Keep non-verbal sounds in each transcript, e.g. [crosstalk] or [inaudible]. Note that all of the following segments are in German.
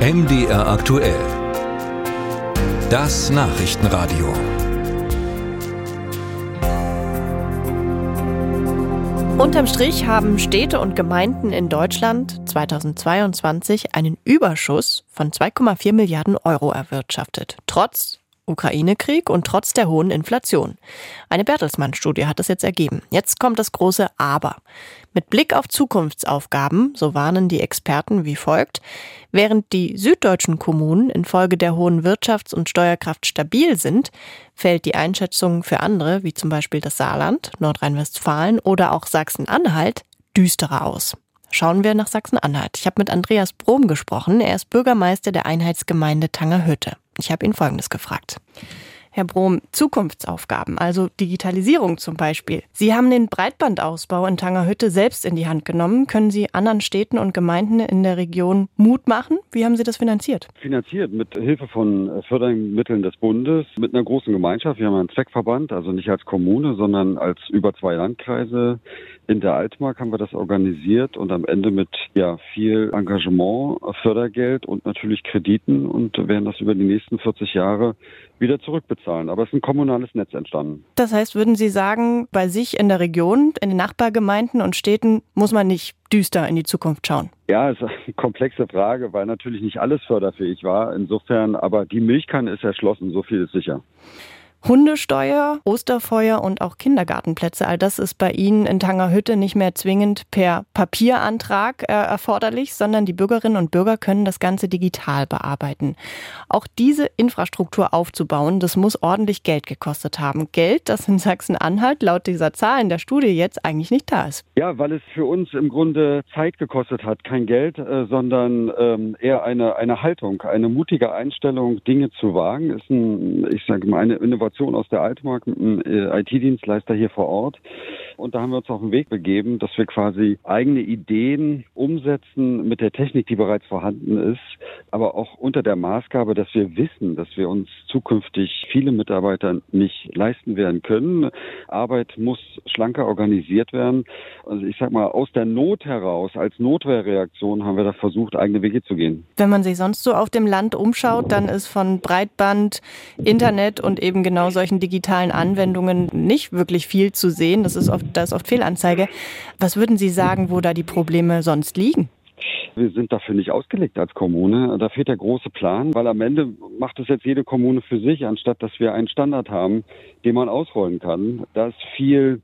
MDR aktuell. Das Nachrichtenradio. Unterm Strich haben Städte und Gemeinden in Deutschland 2022 einen Überschuss von 2,4 Milliarden Euro erwirtschaftet, trotz Ukraine-Krieg und trotz der hohen Inflation. Eine Bertelsmann-Studie hat das jetzt ergeben. Jetzt kommt das große Aber. Mit Blick auf Zukunftsaufgaben, so warnen die Experten wie folgt, während die süddeutschen Kommunen infolge der hohen Wirtschafts- und Steuerkraft stabil sind, fällt die Einschätzung für andere, wie zum Beispiel das Saarland, Nordrhein-Westfalen oder auch Sachsen-Anhalt, düsterer aus. Schauen wir nach Sachsen-Anhalt. Ich habe mit Andreas Brom gesprochen. Er ist Bürgermeister der Einheitsgemeinde Tangerhütte. Ich habe ihn Folgendes gefragt. Herr Brom, Zukunftsaufgaben, also Digitalisierung zum Beispiel. Sie haben den Breitbandausbau in Tangerhütte selbst in die Hand genommen. Können Sie anderen Städten und Gemeinden in der Region Mut machen? Wie haben Sie das finanziert? Finanziert mit Hilfe von Fördermitteln des Bundes, mit einer großen Gemeinschaft. Wir haben einen Zweckverband, also nicht als Kommune, sondern als über zwei Landkreise. In der Altmark haben wir das organisiert und am Ende mit ja viel Engagement, Fördergeld und natürlich Krediten und werden das über die nächsten 40 Jahre wieder zurückbezahlen. Aber es ist ein kommunales Netz entstanden. Das heißt, würden Sie sagen, bei sich in der Region, in den Nachbargemeinden und Städten muss man nicht düster in die Zukunft schauen? Ja, es ist eine [laughs] komplexe Frage, weil natürlich nicht alles förderfähig war. Insofern, aber die Milchkanne ist erschlossen, so viel ist sicher. Hundesteuer, Osterfeuer und auch Kindergartenplätze. All das ist bei Ihnen in Tangerhütte nicht mehr zwingend per Papierantrag äh, erforderlich, sondern die Bürgerinnen und Bürger können das Ganze digital bearbeiten. Auch diese Infrastruktur aufzubauen, das muss ordentlich Geld gekostet haben. Geld, das in Sachsen-Anhalt laut dieser Zahl in der Studie jetzt eigentlich nicht da ist. Ja, weil es für uns im Grunde Zeit gekostet hat, kein Geld, äh, sondern ähm, eher eine, eine Haltung, eine mutige Einstellung, Dinge zu wagen, ist ein, ich sage mal, eine Innovation Kooperation aus der Altmark mit einem äh, IT-Dienstleister hier vor Ort. Und da haben wir uns auf den Weg begeben, dass wir quasi eigene Ideen umsetzen mit der Technik, die bereits vorhanden ist, aber auch unter der Maßgabe, dass wir wissen, dass wir uns zukünftig viele Mitarbeiter nicht leisten werden können. Arbeit muss schlanker organisiert werden. Also ich sag mal, aus der Not heraus, als Notwehrreaktion haben wir da versucht, eigene Wege zu gehen. Wenn man sich sonst so auf dem Land umschaut, dann ist von Breitband, Internet und eben genau solchen digitalen Anwendungen nicht wirklich viel zu sehen. Das ist oft, da ist oft Fehlanzeige. Was würden Sie sagen, wo da die Probleme sonst liegen? Wir sind dafür nicht ausgelegt als Kommune. Da fehlt der große Plan, weil am Ende macht es jetzt jede Kommune für sich, anstatt dass wir einen Standard haben, den man ausrollen kann. Da ist viel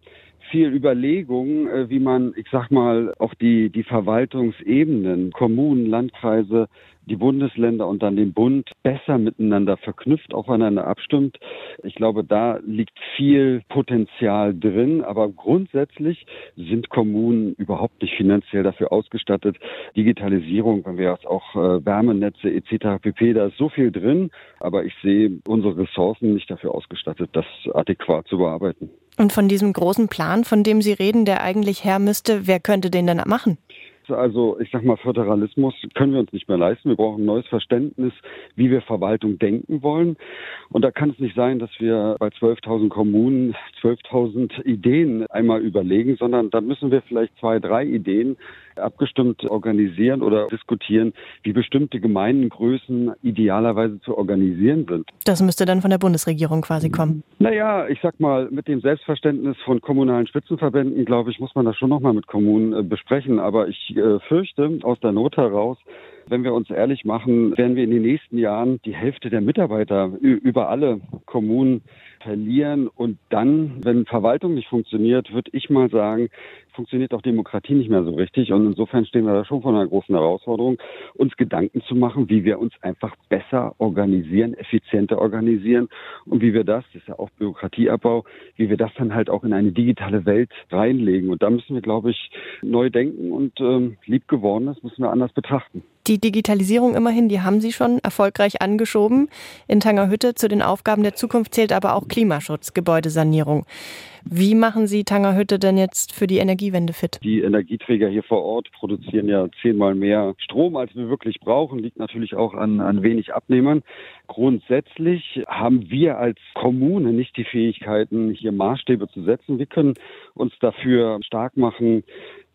viel Überlegung, äh, wie man, ich sag mal, auch die, die Verwaltungsebenen, Kommunen, Landkreise, die Bundesländer und dann den Bund besser miteinander verknüpft, aufeinander abstimmt. Ich glaube, da liegt viel Potenzial drin, aber grundsätzlich sind Kommunen überhaupt nicht finanziell dafür ausgestattet. Digitalisierung, wenn wir jetzt auch äh, Wärmenetze etc. pp, da ist so viel drin, aber ich sehe unsere Ressourcen nicht dafür ausgestattet, das adäquat zu bearbeiten. Und von diesem großen Plan, von dem Sie reden, der eigentlich her müsste, wer könnte den denn machen? Also ich sag mal, Föderalismus können wir uns nicht mehr leisten. Wir brauchen ein neues Verständnis, wie wir Verwaltung denken wollen. Und da kann es nicht sein, dass wir bei 12.000 Kommunen 12.000 Ideen einmal überlegen, sondern da müssen wir vielleicht zwei, drei Ideen abgestimmt organisieren oder diskutieren, wie bestimmte Gemeindengrößen idealerweise zu organisieren sind. Das müsste dann von der Bundesregierung quasi kommen. Naja, ich sag mal, mit dem Selbstverständnis von kommunalen Spitzenverbänden, glaube ich, muss man das schon nochmal mit Kommunen äh, besprechen. Aber ich äh, fürchte aus der Not heraus, wenn wir uns ehrlich machen, werden wir in den nächsten Jahren die Hälfte der Mitarbeiter über alle Kommunen verlieren. Und dann, wenn Verwaltung nicht funktioniert, würde ich mal sagen, funktioniert auch Demokratie nicht mehr so richtig. Und insofern stehen wir da schon vor einer großen Herausforderung, uns Gedanken zu machen, wie wir uns einfach besser organisieren, effizienter organisieren und wie wir das, das ist ja auch Bürokratieabbau, wie wir das dann halt auch in eine digitale Welt reinlegen. Und da müssen wir, glaube ich, neu denken und ähm, lieb gewordenes müssen wir anders betrachten. Die Digitalisierung immerhin, die haben Sie schon erfolgreich angeschoben. In Tangerhütte zu den Aufgaben der Zukunft zählt aber auch Klimaschutz, Gebäudesanierung. Wie machen Sie Tangerhütte denn jetzt für die Energiewende fit? Die Energieträger hier vor Ort produzieren ja zehnmal mehr Strom, als wir wirklich brauchen. Liegt natürlich auch an, an wenig Abnehmern. Grundsätzlich haben wir als Kommune nicht die Fähigkeiten, hier Maßstäbe zu setzen. Wir können uns dafür stark machen,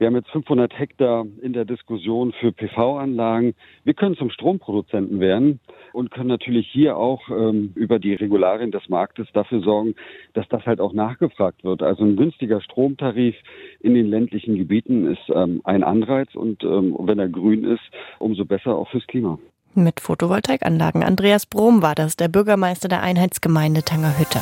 wir haben jetzt 500 Hektar in der Diskussion für PV-Anlagen. Wir können zum Stromproduzenten werden und können natürlich hier auch ähm, über die Regularien des Marktes dafür sorgen, dass das halt auch nachgefragt wird. Also ein günstiger Stromtarif in den ländlichen Gebieten ist ähm, ein Anreiz und ähm, wenn er grün ist, umso besser auch fürs Klima. Mit Photovoltaikanlagen. Andreas Brom war das, der Bürgermeister der Einheitsgemeinde Tangerhütte.